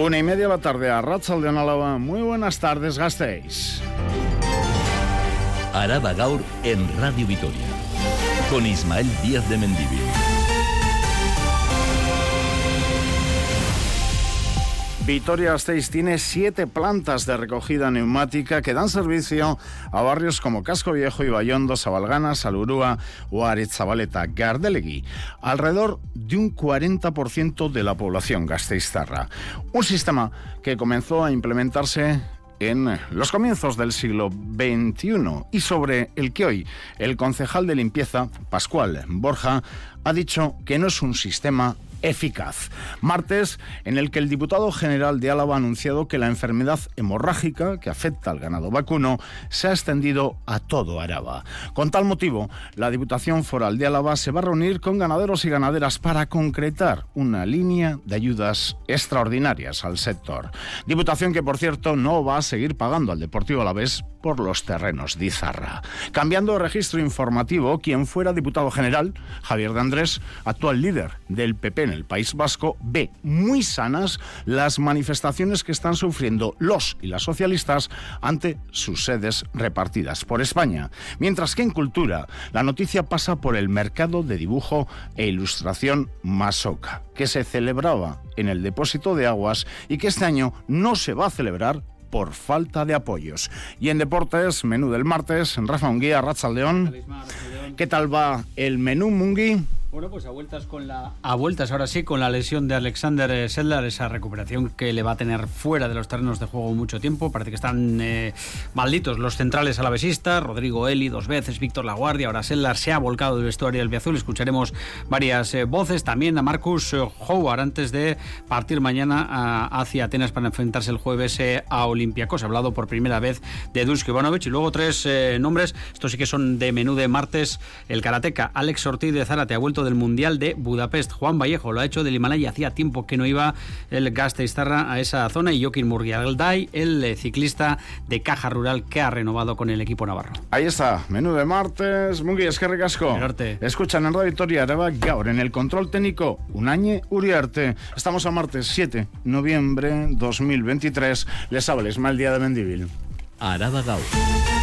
Una y media de la tarde a Ratzal de Álava. Muy buenas tardes, gastéis. Araba Gaur en Radio Vitoria. Con Ismael Díaz de Mendivil. Vitoria Gasteiz tiene siete plantas de recogida neumática que dan servicio a barrios como Casco Viejo, Ibayondo, Sabalgana, Salurúa o Aretzabaleta, Gardelegui, alrededor de un 40% de la población gasteiztarra. Un sistema que comenzó a implementarse en los comienzos del siglo XXI y sobre el que hoy el concejal de limpieza, Pascual Borja, ha dicho que no es un sistema eficaz. Martes, en el que el diputado general de Álava ha anunciado que la enfermedad hemorrágica que afecta al ganado vacuno se ha extendido a todo Araba. Con tal motivo, la Diputación Foral de Álava se va a reunir con ganaderos y ganaderas para concretar una línea de ayudas extraordinarias al sector. Diputación que, por cierto, no va a seguir pagando al Deportivo Alavés por los terrenos de Izarra. Cambiando registro informativo, quien fuera diputado general, Javier de Andrés, actual líder del PP en el País Vasco, ve muy sanas las manifestaciones que están sufriendo los y las socialistas ante sus sedes repartidas por España. Mientras que en cultura, la noticia pasa por el mercado de dibujo e ilustración Masoca, que se celebraba en el depósito de aguas y que este año no se va a celebrar por falta de apoyos. Y en deportes, menú del martes, Rafa Unguía, León. ¿Qué tal va el menú, Mungui? Bueno, pues a vueltas con la a vueltas ahora sí con la lesión de Alexander eh, Sedlar, esa recuperación que le va a tener fuera de los terrenos de juego mucho tiempo. Parece que están eh, malditos los centrales alavesistas, Rodrigo Eli dos veces, Víctor Laguardia, ahora Sedlar se ha volcado del vestuario del Biazul. Escucharemos varias eh, voces también a Marcus Howard antes de partir mañana hacia Atenas para enfrentarse el jueves a Olympiacos. Ha hablado por primera vez de Dusko Ivanovic y luego tres nombres. Estos sí que son de menú de martes. El karateca Alex Ortiz de Zárate ha vuelto del Mundial de Budapest. Juan Vallejo lo ha hecho del Himalaya. Hacía tiempo que no iba el Gasteiztarra a esa zona. Y Joaquín Murgialday, el eh, ciclista de Caja Rural que ha renovado con el equipo navarro. Ahí está, menú de martes. Mungi, es que recasco. Escuchan en Radio Victoria, Araba Gaur, en el control técnico, Unañe Uriarte. Estamos a martes 7 de noviembre 2023. Les habla mal Día de Mendivil. Araba Gaur.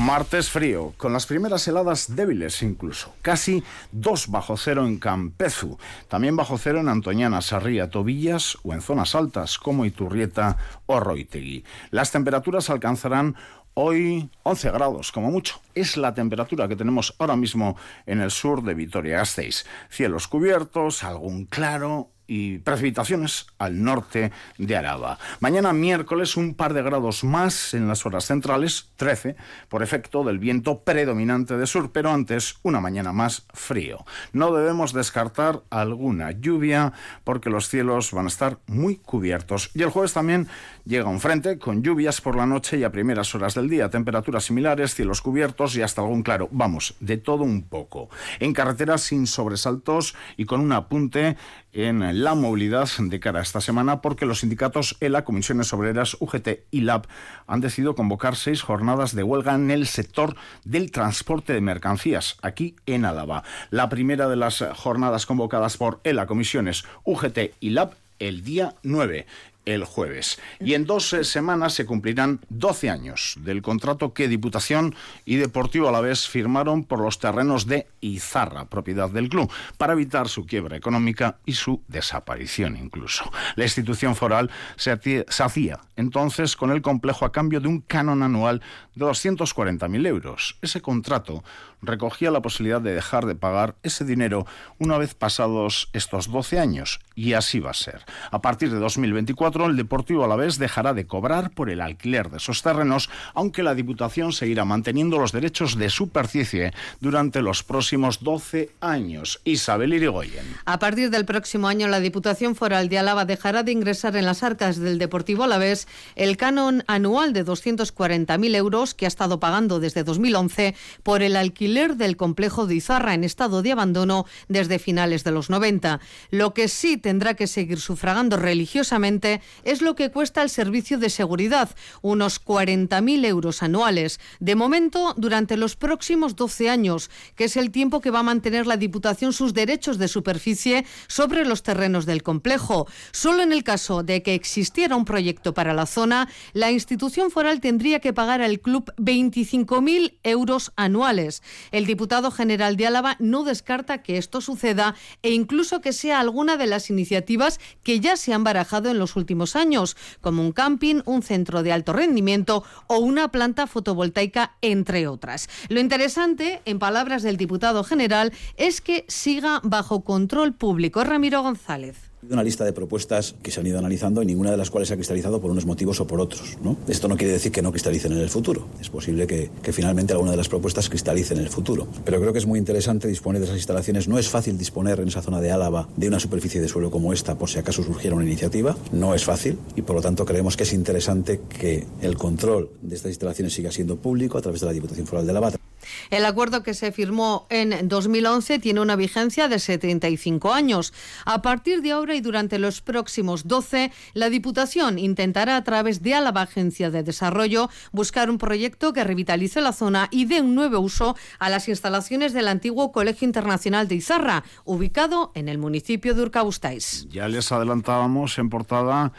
Martes frío, con las primeras heladas débiles incluso. Casi 2 bajo cero en Campezu. También bajo cero en Antoñana, Sarría, Tobillas o en zonas altas como Iturrieta o Roitegui. Las temperaturas alcanzarán Hoy 11 grados, como mucho. Es la temperatura que tenemos ahora mismo en el sur de Vitoria-Gasteiz. Cielos cubiertos, algún claro y precipitaciones al norte de Araba. Mañana miércoles un par de grados más en las horas centrales, 13, por efecto del viento predominante de sur, pero antes una mañana más frío. No debemos descartar alguna lluvia porque los cielos van a estar muy cubiertos. Y el jueves también llega un frente con lluvias por la noche y a primeras horas del día, temperaturas similares, cielos cubiertos y hasta algún claro. Vamos, de todo un poco. En carreteras sin sobresaltos y con un apunte en la movilidad de cara a esta semana porque los sindicatos ELA, Comisiones Obreras, UGT y LAB han decidido convocar seis jornadas de huelga en el sector del transporte de mercancías aquí en Álava. La primera de las jornadas convocadas por ELA, Comisiones, UGT y LAB el día 9 el jueves. Y en dos eh, semanas se cumplirán 12 años del contrato que Diputación y Deportivo a la vez firmaron por los terrenos de Izarra, propiedad del club, para evitar su quiebra económica y su desaparición incluso. La institución foral se hacía entonces con el complejo a cambio de un canon anual de 240.000 euros. Ese contrato recogía la posibilidad de dejar de pagar ese dinero una vez pasados estos 12 años, y así va a ser. A partir de 2024, el Deportivo Alavés dejará de cobrar por el alquiler de esos terrenos, aunque la Diputación seguirá manteniendo los derechos de superficie durante los próximos 12 años. Isabel Irigoyen. A partir del próximo año, la Diputación Foral de Álava dejará de ingresar en las arcas del Deportivo Alavés el canon anual de 240.000 euros que ha estado pagando desde 2011 por el alquiler del complejo de Izarra en estado de abandono desde finales de los 90. Lo que sí tendrá que seguir sufragando religiosamente 2011 es lo que cuesta el servicio de seguridad, unos 40.000 euros anuales. De momento, durante los próximos 12 años, que es el tiempo que va a mantener la Diputación sus derechos de superficie sobre los terrenos del complejo. Solo en el caso de que existiera un proyecto para la zona, la institución foral tendría que pagar al club 25.000 euros anuales. El diputado general de Álava no descarta que esto suceda e incluso que sea alguna de las iniciativas que ya se han barajado en los últimos años, como un camping, un centro de alto rendimiento o una planta fotovoltaica, entre otras. Lo interesante, en palabras del diputado general, es que siga bajo control público. Ramiro González una lista de propuestas que se han ido analizando y ninguna de las cuales se ha cristalizado por unos motivos o por otros. ¿no? Esto no quiere decir que no cristalicen en el futuro. Es posible que, finalmente alguna de las propuestas cristalice en el futuro. Pero creo que es muy interesante disponer de esas instalaciones. No es fácil disponer en esa zona de Álava de una superficie de suelo como esta por si acaso surgiera una iniciativa. No es fácil y por lo tanto creemos que es interesante que el control de estas instalaciones siga siendo público a través de la Diputación Foral de Álava. El acuerdo que se firmó en 2011 tiene una vigencia de 75 años. A partir de ahora y durante los próximos 12, la Diputación intentará a través de Álava Agencia de Desarrollo buscar un proyecto que revitalice la zona y dé un nuevo uso a las instalaciones del antiguo Colegio Internacional de Izarra, ubicado en el municipio de Urcabustáis. Ya les adelantábamos en portada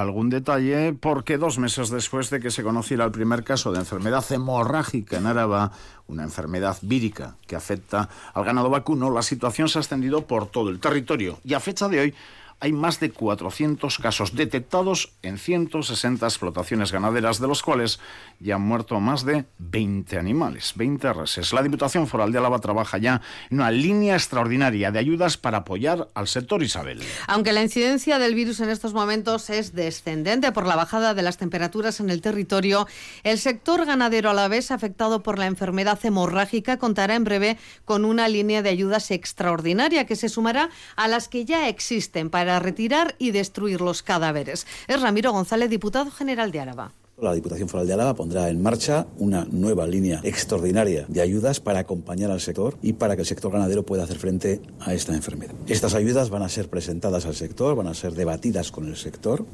algún detalle porque dos meses después de que se conociera el primer caso de enfermedad hemorrágica en Áraba, una enfermedad vírica que afecta al ganado vacuno, la situación se ha extendido por todo el territorio y a fecha de hoy hay más de 400 casos detectados en 160 explotaciones ganaderas, de los cuales ya han muerto más de 20 animales, 20 reses. La Diputación Foral de Álava trabaja ya en una línea extraordinaria de ayudas para apoyar al sector Isabel. Aunque la incidencia del virus en estos momentos es descendente por la bajada de las temperaturas en el territorio, el sector ganadero alavés afectado por la enfermedad hemorrágica contará en breve con una línea de ayudas extraordinaria que se sumará a las que ya existen para para retirar y destruir los cadáveres. Es Ramiro González, diputado general de Álava. La Diputación Foral de Álava pondrá en marcha una nueva línea extraordinaria de ayudas para acompañar al sector y para que el sector ganadero pueda hacer frente a esta enfermedad. Estas ayudas van a ser presentadas al sector, van a ser debatidas con el sector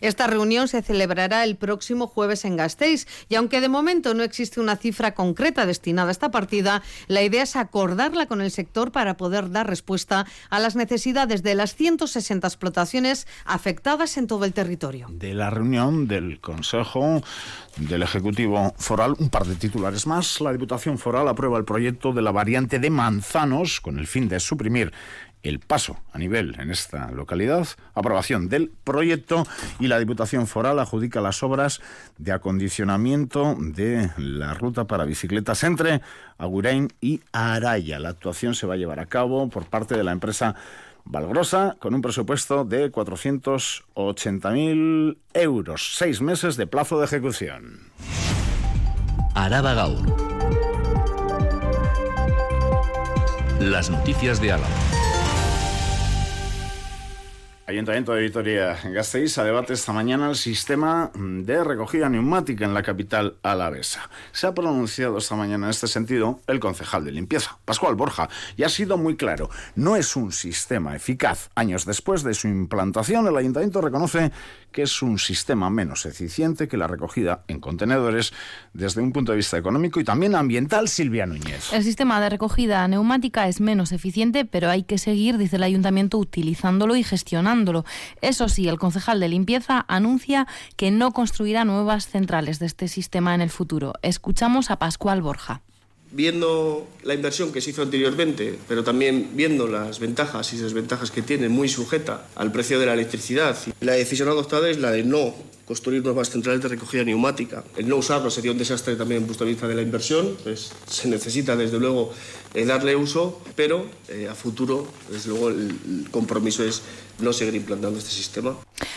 esta reunión se celebrará el próximo jueves en Gasteiz y aunque de momento no existe una cifra concreta destinada a esta partida, la idea es acordarla con el sector para poder dar respuesta a las necesidades de las 160 explotaciones afectadas en todo el territorio. De la reunión del Consejo del Ejecutivo Foral, un par de titulares más. La Diputación Foral aprueba el proyecto de la variante de Manzanos con el fin de suprimir el paso a nivel en esta localidad, aprobación del proyecto y la Diputación Foral adjudica las obras de acondicionamiento de la ruta para bicicletas entre Agurain y Araya. La actuación se va a llevar a cabo por parte de la empresa Valgrosa con un presupuesto de 480.000 euros, seis meses de plazo de ejecución. Araba Gaur. Las noticias de Álava. Ayuntamiento de Vitoria-Gasteiz a debate esta mañana el sistema de recogida neumática en la capital alavesa. Se ha pronunciado esta mañana en este sentido el concejal de limpieza, Pascual Borja, y ha sido muy claro. No es un sistema eficaz. Años después de su implantación, el Ayuntamiento reconoce que es un sistema menos eficiente que la recogida en contenedores desde un punto de vista económico y también ambiental, Silvia Núñez. El sistema de recogida neumática es menos eficiente, pero hay que seguir, dice el Ayuntamiento, utilizándolo y Eso sí, el concejal de limpieza anuncia que no construirá nuevas centrales de este sistema en el futuro. Escuchamos a Pascual Borja viendo la inversión que se hizo anteriormente, pero también viendo las ventajas y desventajas que tiene, muy sujeta al precio de la electricidad, la decisión adoptada es la de no construir nuevas centrales de recogida neumática. El no usarlo sería un desastre también en punto de vista de la inversión, pues se necesita desde luego eh, darle uso, pero eh, a futuro, desde luego, el compromiso es no seguir implantando este sistema.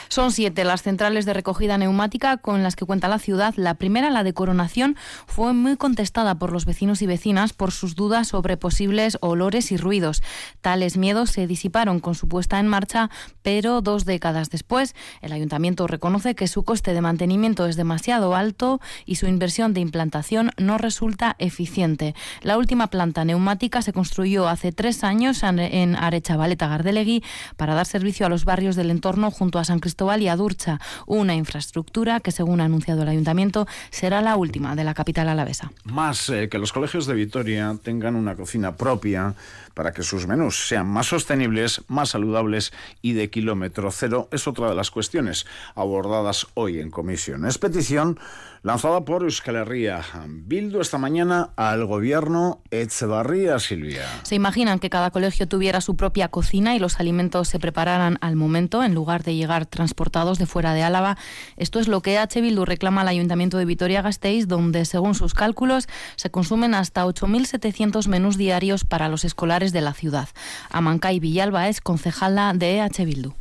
Son siete las centrales de recogida neumática con las que cuenta la ciudad. La primera, la de Coronación, fue muy contestada por los vecinos y vecinas por sus dudas sobre posibles olores y ruidos. Tales miedos se disiparon con su puesta en marcha, pero dos décadas después, el ayuntamiento reconoce que su coste de mantenimiento es demasiado alto y su inversión de implantación no resulta eficiente. La última planta neumática se construyó hace tres años en Arechavaleta Gardelegui para dar servicio a los barrios del entorno junto a San Cristóbal Cristobal y Adurcha, una infraestructura que, según ha anunciado el ayuntamiento, será la última de la capital alavesa. Más eh, que los colegios de Vitoria tengan una cocina propia para que sus menús sean más sostenibles, más saludables y de kilómetro cero es otra de las cuestiones abordadas hoy en comisión. Es petición lanzada por Euskal Herria Bildu esta mañana al gobierno Echevarría Silvia. Se imaginan que cada colegio tuviera su propia cocina y los alimentos se prepararan al momento en lugar de llegar transportados de fuera de Álava. Esto es lo que H. Bildu reclama al Ayuntamiento de Vitoria-Gasteiz, donde según sus cálculos se consumen hasta 8.700 menús diarios para los escolares de la ciudad. Amancay Villalba es concejala de EH Bildu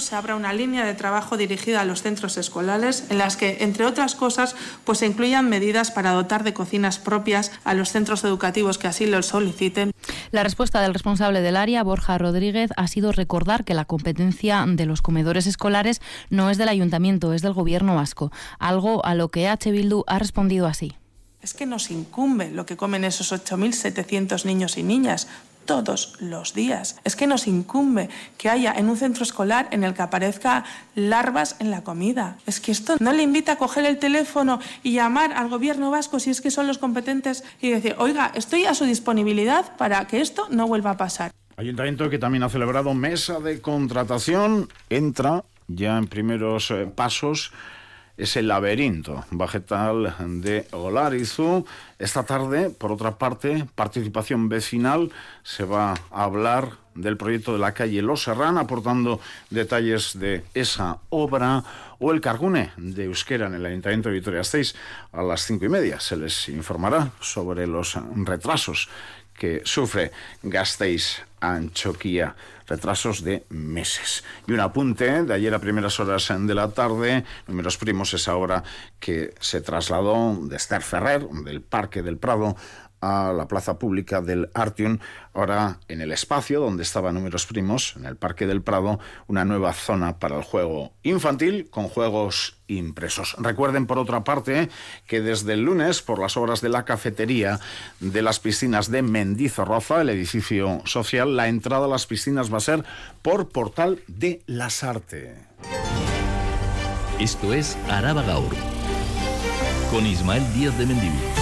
se abra una línea de trabajo dirigida a los centros escolares en las que, entre otras cosas, pues se incluyan medidas para dotar de cocinas propias a los centros educativos que así lo soliciten. La respuesta del responsable del área, Borja Rodríguez, ha sido recordar que la competencia de los comedores escolares no es del ayuntamiento, es del gobierno vasco, algo a lo que H. Bildu ha respondido así. Es que nos incumbe lo que comen esos 8.700 niños y niñas, todos los días. Es que nos incumbe que haya en un centro escolar en el que aparezca larvas en la comida. Es que esto no le invita a coger el teléfono y llamar al gobierno vasco si es que son los competentes y decir, oiga, estoy a su disponibilidad para que esto no vuelva a pasar. Ayuntamiento que también ha celebrado mesa de contratación, entra ya en primeros eh, pasos es el laberinto vegetal de Olarizu. Esta tarde, por otra parte, participación vecinal, se va a hablar del proyecto de la calle Los Serrán, aportando detalles de esa obra, o el Cargune de Euskera en el Ayuntamiento de Vitoria-Gasteiz a las cinco y media. Se les informará sobre los retrasos que sufre Gasteiz Anchoquía retrasos de meses. Y un apunte de ayer a primeras horas de la tarde, números primos, esa hora que se trasladó de Esther Ferrer, del Parque del Prado, a la plaza pública del Artium, ahora en el espacio donde estaba Números Primos, en el Parque del Prado, una nueva zona para el juego infantil con juegos impresos. Recuerden, por otra parte, que desde el lunes, por las obras de la cafetería de las piscinas de Mendizorroza, el edificio social, la entrada a las piscinas va a ser por Portal de las Artes. Esto es Araba Gaur, con Ismael Díaz de Mendivil.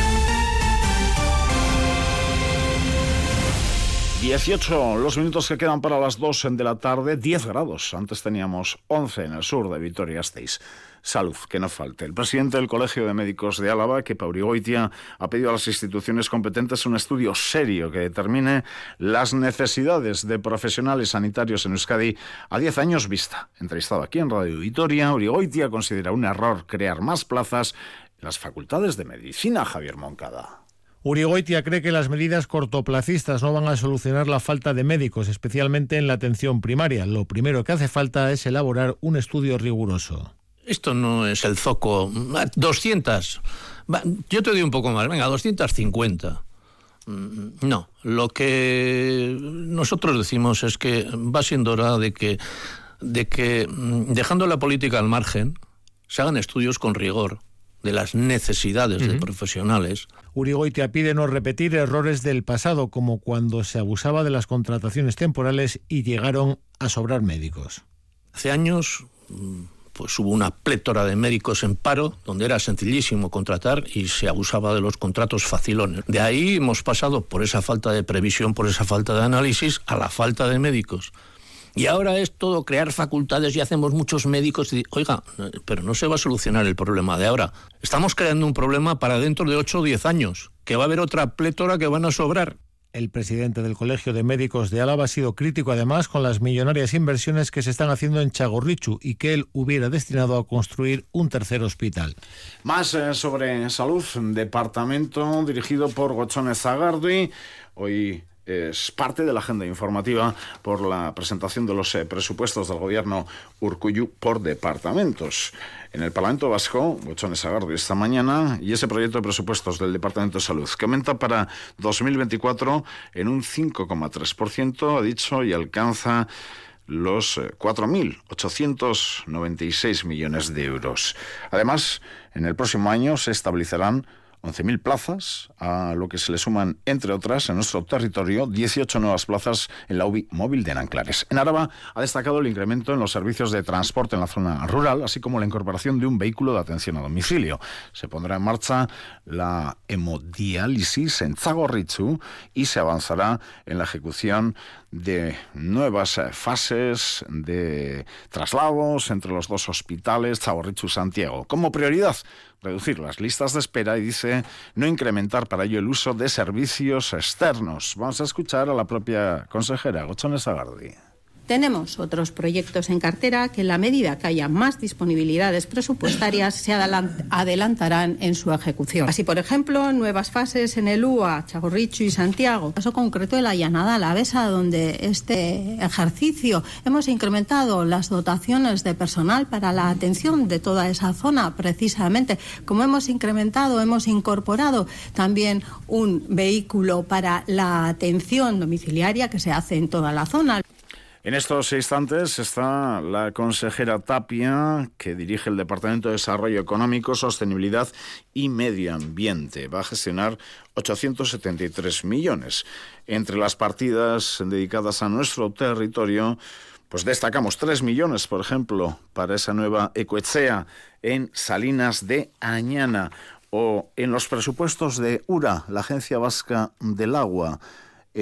18 los minutos que quedan para las 2 de la tarde, 10 grados. Antes teníamos 11 en el sur de Vitoria-Gasteiz. Salud, que no falte. El presidente del Colegio de Médicos de Álava, que Paurigoitia, ha pedido a las instituciones competentes un estudio serio que determine las necesidades de profesionales sanitarios en Euskadi a 10 años vista. Entrevistado aquí en Radio Vitoria, Urigoitia considera un error crear más plazas en las facultades de medicina, Javier Moncada. Urigoitia cree que las medidas cortoplacistas no van a solucionar la falta de médicos, especialmente en la atención primaria. Lo primero que hace falta es elaborar un estudio riguroso. Esto no es el zoco. 200. Yo te doy un poco más. Venga, 250. Mm, no, lo que nosotros decimos es que va siendo hora de que, de que mm, dejando la política al margen, se hagan estudios con rigor de las necesidades de profesionales. Urigoitia pide no repetir errores del pasado, como cuando se abusaba de las contrataciones temporales y llegaron a sobrar médicos. Hace años mm, pues hubo una plétora de médicos en paro, donde era sencillísimo contratar y se abusaba de los contratos facilones. De ahí hemos pasado por esa falta de previsión, por esa falta de análisis, a la falta de médicos. Y ahora es todo crear facultades y hacemos muchos médicos. Y, oiga, pero no se va a solucionar el problema de ahora. Estamos creando un problema para dentro de 8 o 10 años, que va a haber otra plétora que van a sobrar. El presidente del Colegio de Médicos de Álava ha sido crítico además con las millonarias inversiones que se están haciendo en Chagorrichu y que él hubiera destinado a construir un tercer hospital. Más eh, sobre salud, departamento dirigido por Gochones Zagardi. Hoy es parte de la agenda informativa por la presentación de los eh, presupuestos del gobierno Urcuyu por departamentos. En el Parlamento Vasco, Bochones Agardo esta mañana, y ese proyecto de presupuestos del Departamento de Salud, que aumenta para 2024 en un 5,3%, ha dicho, y alcanza los 4.896 eh, millones de euros. Además, en el próximo año se establecerán 11.000 plazas, a lo que se le suman, entre otras, en nuestro territorio, 18 nuevas plazas en la UBI móvil de Nanclares. En Araba ha destacado el incremento en los servicios de transporte en la zona rural, así como la incorporación de un vehículo de atención a domicilio. Se pondrá en marcha la hemodiálisis en Zagorrichu y se avanzará en la ejecución de nuevas fases de traslados entre los dos hospitales, Zagorrichu y Santiago. Como prioridad, reducir las listas de espera y dice no incrementar para ello el uso de servicios externos. Vamos a escuchar a la propia consejera, Gochones Agardi. Tenemos otros proyectos en cartera que en la medida que haya más disponibilidades presupuestarias se adelantarán en su ejecución. Así, por ejemplo, nuevas fases en el UA, Chagorrichu y Santiago. Caso concreto de la Llanada Besa, donde este ejercicio hemos incrementado las dotaciones de personal para la atención de toda esa zona, precisamente. Como hemos incrementado, hemos incorporado también un vehículo para la atención domiciliaria que se hace en toda la zona. En estos instantes está la consejera Tapia, que dirige el Departamento de Desarrollo Económico, Sostenibilidad y Medio Ambiente. Va a gestionar 873 millones. Entre las partidas dedicadas a nuestro territorio, pues destacamos 3 millones, por ejemplo, para esa nueva Ecoechea en Salinas de Añana o en los presupuestos de URA, la Agencia Vasca del Agua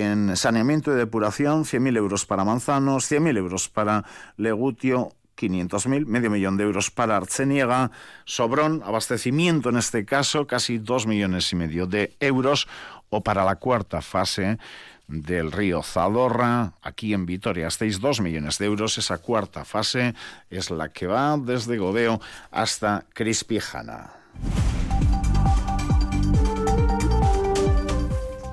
en saneamiento y depuración, 100.000 euros para Manzanos, 100.000 euros para Legutio, 500.000, medio millón de euros para Arceniega, Sobrón, abastecimiento en este caso, casi 2 millones y medio de euros, o para la cuarta fase del río Zadorra, aquí en Vitoria, estáis 2 millones de euros. Esa cuarta fase es la que va desde Godeo hasta Crispijana.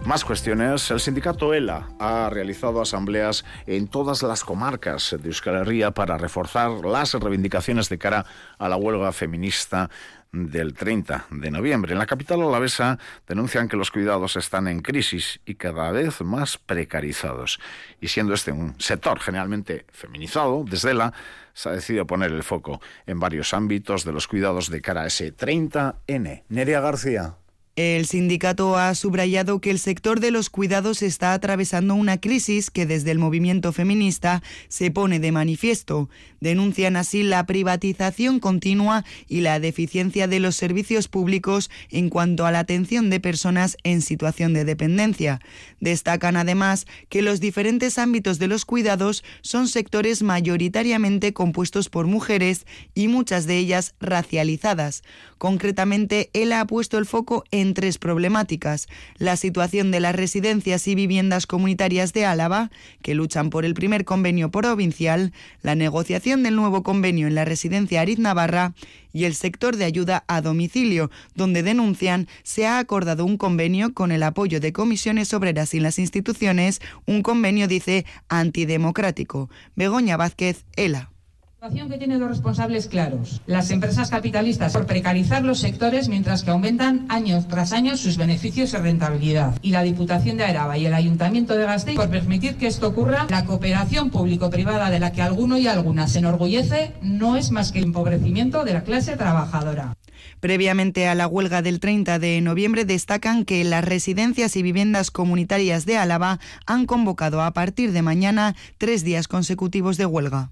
Más cuestiones. El sindicato ELA ha realizado asambleas en todas las comarcas de Euskal Herria para reforzar las reivindicaciones de cara a la huelga feminista del 30 de noviembre. En la capital alavesa denuncian que los cuidados están en crisis y cada vez más precarizados. Y siendo este un sector generalmente feminizado, desde ELA se ha decidido poner el foco en varios ámbitos de los cuidados de cara a ese 30N. Nerea García. El sindicato ha subrayado que el sector de los cuidados está atravesando una crisis que desde el movimiento feminista se pone de manifiesto. Denuncian así la privatización continua y la deficiencia de los servicios públicos en cuanto a la atención de personas en situación de dependencia. Destacan además que los diferentes ámbitos de los cuidados son sectores mayoritariamente compuestos por mujeres y muchas de ellas racializadas. Concretamente, él ha puesto el foco en tres problemáticas. La situación de las residencias y viviendas comunitarias de Álava, que luchan por el primer convenio provincial, la negociación del nuevo convenio en la residencia Ariz Navarra y el sector de ayuda a domicilio, donde denuncian se ha acordado un convenio con el apoyo de comisiones obreras y las instituciones, un convenio, dice, antidemocrático. Begoña Vázquez, ELA que tienen los responsables claros. Las empresas capitalistas por precarizar los sectores mientras que aumentan año tras año sus beneficios y rentabilidad. Y la Diputación de Araba y el Ayuntamiento de Gasteiz por permitir que esto ocurra. La cooperación público-privada de la que alguno y alguna se enorgullece no es más que el empobrecimiento de la clase trabajadora. Previamente a la huelga del 30 de noviembre destacan que las residencias y viviendas comunitarias de Álava han convocado a partir de mañana tres días consecutivos de huelga.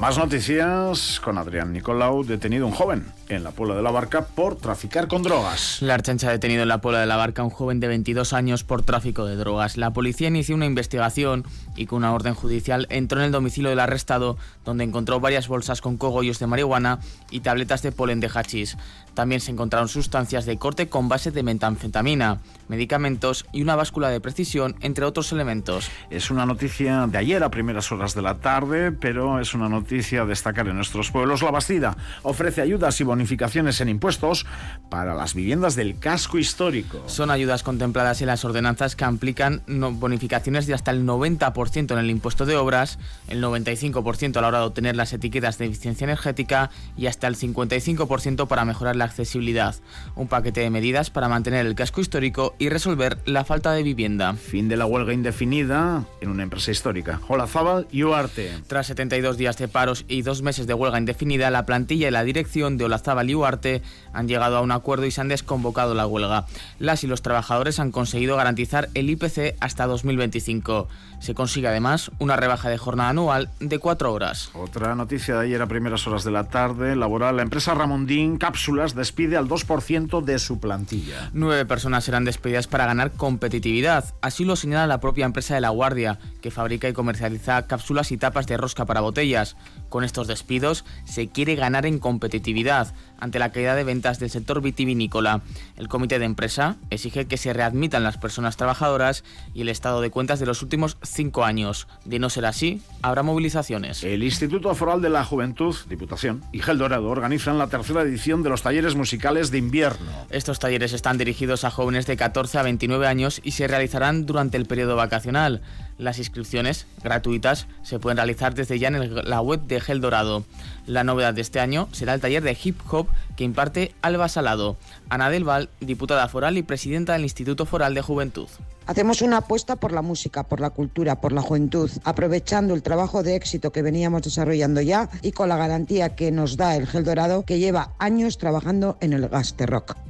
Más noticias con Adrián Nicolau, detenido un joven en la Puebla de la Barca por traficar con drogas. La Archancha ha detenido en la Puebla de la Barca a un joven de 22 años por tráfico de drogas. La policía inició una investigación y con una orden judicial entró en el domicilio del arrestado, donde encontró varias bolsas con cogollos de marihuana y tabletas de polen de hachís. También se encontraron sustancias de corte con base de metanfetamina, medicamentos y una báscula de precisión, entre otros elementos. Es una noticia de ayer a primeras horas de la tarde, pero es una noticia a destacar en nuestros pueblos. La Bastida ofrece ayudas y bonificaciones en impuestos para las viviendas del casco histórico. Son ayudas contempladas en las ordenanzas que aplican bonificaciones de hasta el 90% en el impuesto de obras, el 95% a la hora de obtener las etiquetas de eficiencia energética y hasta el 55% para mejorar la accesibilidad, un paquete de medidas para mantener el casco histórico y resolver la falta de vivienda. Fin de la huelga indefinida en una empresa histórica. Hola Zabal y Uarte. Tras 72 días de paros y dos meses de huelga indefinida, la plantilla y la dirección de Olazábal y Uarte han llegado a un acuerdo y se han desconvocado la huelga. Las y los trabajadores han conseguido garantizar el IPC hasta 2025. Se consigue además una rebaja de jornada anual de cuatro horas. Otra noticia de ayer a primeras horas de la tarde laboral. La empresa Ramondín Cápsulas despide al 2% de su plantilla. Nueve personas serán despedidas para ganar competitividad. Así lo señala la propia empresa de La Guardia, que fabrica y comercializa cápsulas y tapas de rosca para botellas. Con estos despidos se quiere ganar en competitividad ante la caída de ventas del sector vitivinícola. El comité de empresa exige que se readmitan las personas trabajadoras y el estado de cuentas de los últimos cinco años. De no ser así, habrá movilizaciones. El Instituto Foral de la Juventud, Diputación y Gel Dorado organizan la tercera edición de los talleres musicales de invierno. Estos talleres están dirigidos a jóvenes de 14 a 29 años y se realizarán durante el periodo vacacional. Las inscripciones, gratuitas, se pueden realizar desde ya en la web de Gel Dorado. La novedad de este año será el taller de hip hop que imparte Alba Salado. Ana del Val, diputada foral y presidenta del Instituto Foral de Juventud. Hacemos una apuesta por la música, por la cultura, por la juventud, aprovechando el trabajo de éxito que veníamos desarrollando ya y con la garantía que nos da el Gel Dorado, que lleva años trabajando en el Gaster Rock.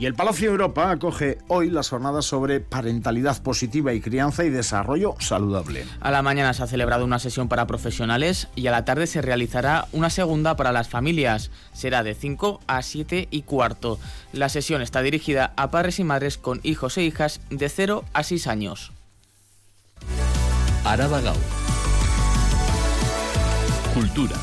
Y el Palacio Europa acoge hoy las jornadas sobre parentalidad positiva y crianza y desarrollo saludable. A la mañana se ha celebrado una sesión para profesionales y a la tarde se realizará una segunda para las familias. Será de 5 a 7 y cuarto. La sesión está dirigida a padres y madres con hijos e hijas de 0 a 6 años. Araba Cultura.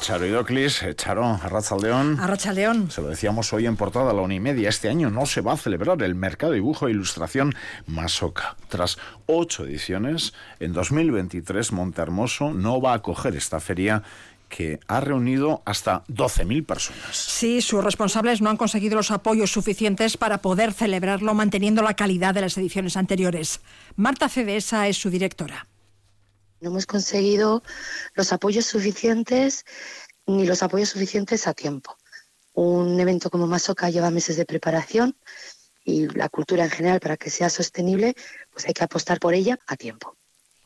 Charo Idoclis, eh, Charo, Arrachaldeón. Arrachaldeón. Se lo decíamos hoy en portada la Unimedia. Este año no se va a celebrar el Mercado de Dibujo e Ilustración Masoca. Tras ocho ediciones, en 2023 Montehermoso no va a acoger esta feria que ha reunido hasta 12.000 personas. Sí, sus responsables no han conseguido los apoyos suficientes para poder celebrarlo manteniendo la calidad de las ediciones anteriores. Marta Cedesa es su directora. No hemos conseguido los apoyos suficientes ni los apoyos suficientes a tiempo. Un evento como Masoca lleva meses de preparación y la cultura en general para que sea sostenible, pues hay que apostar por ella a tiempo.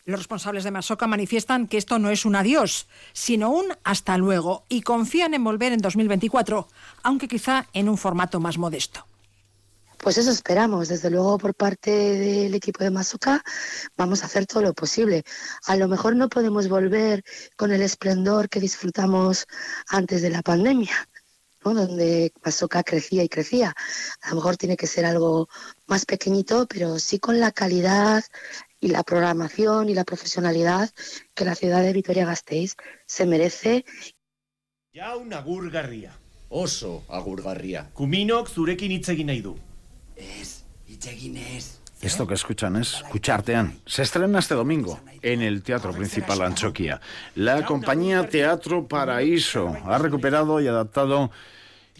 Los responsables de Masoca manifiestan que esto no es un adiós, sino un hasta luego y confían en volver en 2024, aunque quizá en un formato más modesto. Pues eso esperamos, desde luego por parte del equipo de Mazuca vamos a hacer todo lo posible. A lo mejor no podemos volver con el esplendor que disfrutamos antes de la pandemia, donde Mazuca crecía y crecía. A lo mejor tiene que ser algo más pequeñito, pero sí con la calidad y la programación y la profesionalidad que la ciudad de Vitoria-Gasteiz se merece. Ya una gurgarría. oso agurgarria. Kuminok zurekin hitz egin nahi du. Esto que escuchan es Escuchartean. Se estrena este domingo en el Teatro Principal Anchoquia. La compañía Teatro Paraíso ha recuperado y adaptado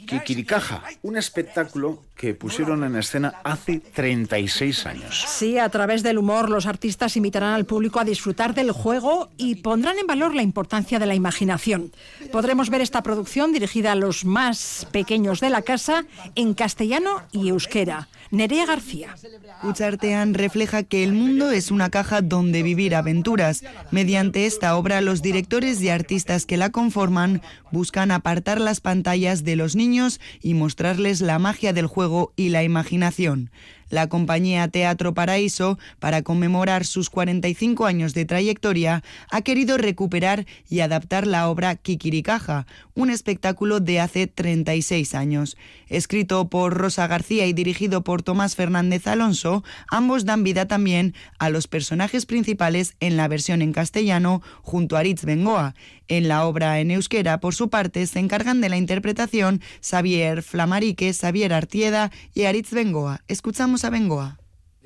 Kikirikaja, un espectáculo que pusieron en escena hace 36 años. Sí, a través del humor los artistas invitarán al público a disfrutar del juego y pondrán en valor la importancia de la imaginación. Podremos ver esta producción dirigida a los más pequeños de la casa en castellano y euskera. Nerea García. Uchartean refleja que el mundo es una caja donde vivir aventuras. Mediante esta obra, los directores y artistas que la conforman buscan apartar las pantallas de los niños y mostrarles la magia del juego y la imaginación la compañía Teatro Paraíso, para conmemorar sus 45 años de trayectoria, ha querido recuperar y adaptar la obra Kikirikaja, un espectáculo de hace 36 años. Escrito por Rosa García y dirigido por Tomás Fernández Alonso, ambos dan vida también a los personajes principales en la versión en castellano junto a Aritz Bengoa. En la obra en euskera, por su parte, se encargan de la interpretación Xavier Flamarique, Xavier Artieda y Aritz Bengoa. Escuchamos gauza bengoa.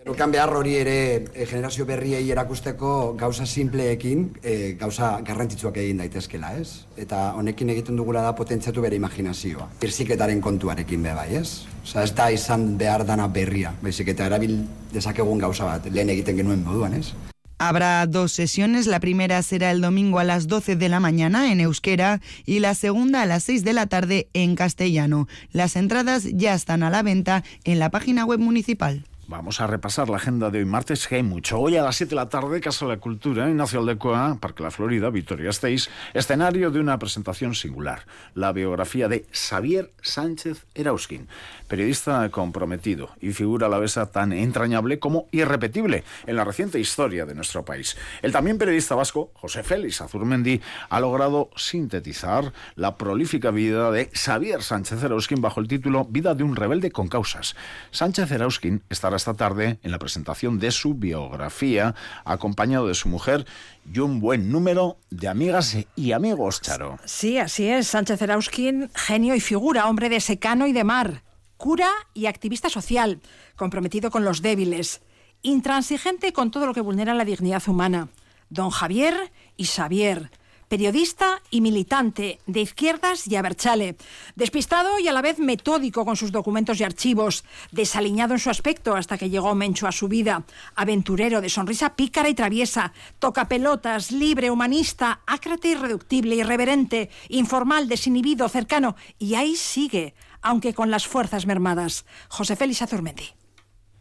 Nukan behar hori ere e, generazio berriei erakusteko gauza simpleekin e, gauza garrantzitsuak egin daitezkela, ez? Eta honekin egiten dugula da potentziatu bere imaginazioa. Pirziketaren kontuarekin be bai, ez? Osa, ez da izan behar dana berria, baizik eta erabil dezakegun gauza bat, lehen egiten genuen moduan, ez? Habrá dos sesiones, la primera será el domingo a las 12 de la mañana en euskera y la segunda a las 6 de la tarde en castellano. Las entradas ya están a la venta en la página web municipal. Vamos a repasar la agenda de hoy martes, que hay mucho. Hoy a las 7 de la tarde, Casa de la Cultura, Ignacio Aldecoa, Parque La Florida, Victoria Esteis, escenario de una presentación singular, la biografía de Xavier Sánchez Erauskin, periodista comprometido y figura a la vez tan entrañable como irrepetible en la reciente historia de nuestro país. El también periodista vasco, José Félix Azurmendi, ha logrado sintetizar la prolífica vida de Xavier Sánchez Erauskin bajo el título Vida de un rebelde con causas. Sánchez Erauskin estará esta tarde en la presentación de su biografía, acompañado de su mujer y un buen número de amigas y amigos, Charo. Sí, así es. Sánchez Erauskin, genio y figura, hombre de secano y de mar, cura y activista social, comprometido con los débiles, intransigente con todo lo que vulnera la dignidad humana. Don Javier y Xavier periodista y militante de izquierdas y Aberchale, despistado y a la vez metódico con sus documentos y archivos, desaliñado en su aspecto hasta que llegó Mencho a su vida, aventurero de sonrisa pícara y traviesa, tocapelotas, libre, humanista, ácrate irreductible, irreverente, informal, desinhibido, cercano, y ahí sigue, aunque con las fuerzas mermadas. José Félix Azurmendi.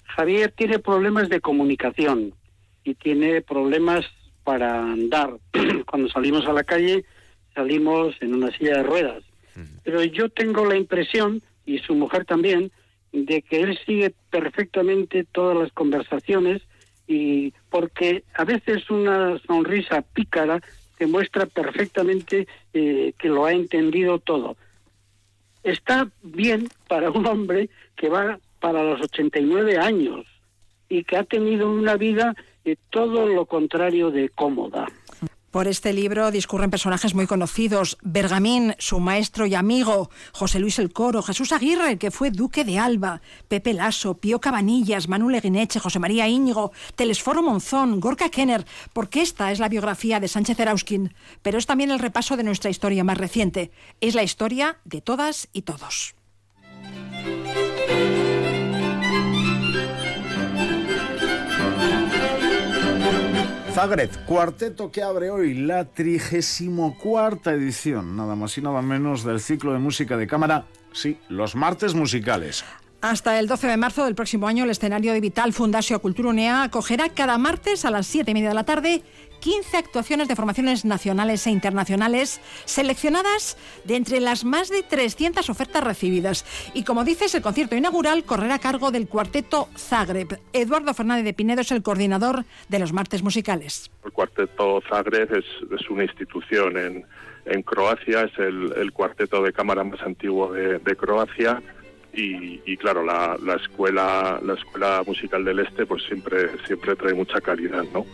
Javier tiene problemas de comunicación y tiene problemas para andar. Cuando salimos a la calle salimos en una silla de ruedas. Pero yo tengo la impresión, y su mujer también, de que él sigue perfectamente todas las conversaciones y porque a veces una sonrisa pícara demuestra perfectamente eh, que lo ha entendido todo. Está bien para un hombre que va para los 89 años y que ha tenido una vida todo lo contrario de cómoda. Por este libro discurren personajes muy conocidos. Bergamín, su maestro y amigo, José Luis el Coro, Jesús Aguirre, que fue duque de Alba, Pepe Lasso, Pío Cabanillas, Manuel Eguineche, José María Íñigo, Telesforo Monzón, Gorka Kenner, porque esta es la biografía de Sánchez Erauskin, pero es también el repaso de nuestra historia más reciente. Es la historia de todas y todos. Zagreb, cuarteto que abre hoy la 34 edición, nada más y nada menos, del ciclo de música de cámara, sí, los martes musicales. Hasta el 12 de marzo del próximo año, el escenario de Vital Fundación Cultura Unea acogerá cada martes a las 7 y media de la tarde 15 actuaciones de formaciones nacionales e internacionales seleccionadas de entre las más de 300 ofertas recibidas. Y como dices, el concierto inaugural correrá a cargo del cuarteto Zagreb. Eduardo Fernández de Pinedo es el coordinador de los martes musicales. El cuarteto Zagreb es, una institución en, Croacia, es el, cuarteto de cámara más antiguo de, Croacia. Y, claro la, la, escuela la escuela musical del este pues siempre siempre trae mucha calidad no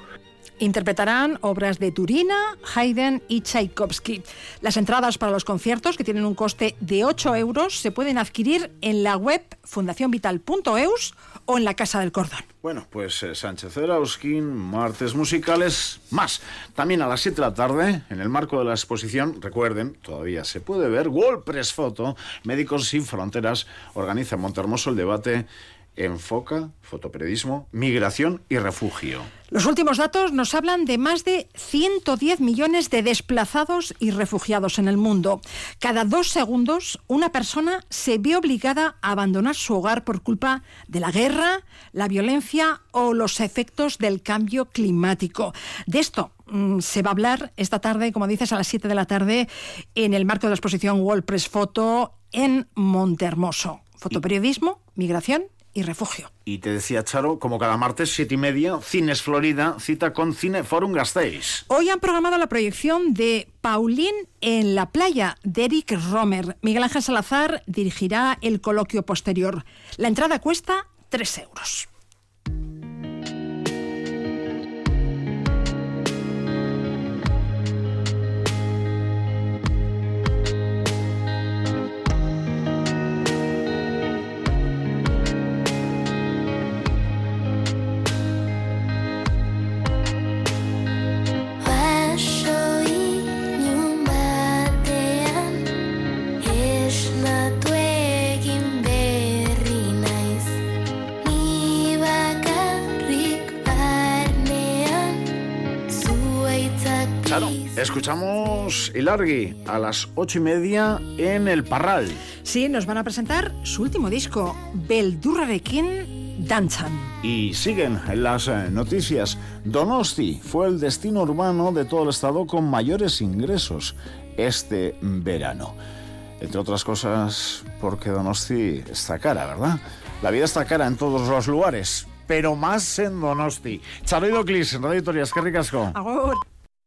Interpretarán obras de Turina, Haydn y Tchaikovsky. Las entradas para los conciertos, que tienen un coste de 8 euros, se pueden adquirir en la web fundacionvital.eus o en la Casa del Cordón. Bueno, pues eh, Sánchez Erauskin, martes musicales, más. También a las 7 de la tarde, en el marco de la exposición, recuerden, todavía se puede ver, World Press Photo, Médicos Sin Fronteras, organiza en Montermoso el debate enfoca fotoperiodismo, migración y refugio. Los últimos datos nos hablan de más de 110 millones de desplazados y refugiados en el mundo. Cada dos segundos una persona se ve obligada a abandonar su hogar por culpa de la guerra, la violencia o los efectos del cambio climático. De esto mm, se va a hablar esta tarde, como dices, a las 7 de la tarde en el marco de la exposición World Press Photo en Montehermoso. Fotoperiodismo, migración y refugio. Y te decía Charo, como cada martes, siete y media, Cines Florida, cita con Cine Forum Gasteiz. Hoy han programado la proyección de Paulín en la playa de Eric Romer. Miguel Ángel Salazar dirigirá el coloquio posterior. La entrada cuesta tres euros. Escuchamos Ilargi a las ocho y media en el Parral. Sí, nos van a presentar su último disco, Beldurrarekin Dantzan. Y siguen las eh, noticias. Donosti fue el destino urbano de todo el estado con mayores ingresos este verano. Entre otras cosas, porque Donosti está cara, ¿verdad? La vida está cara en todos los lugares, pero más en Donosti. Charoido Clis, Radio Victoria, es que ricasco.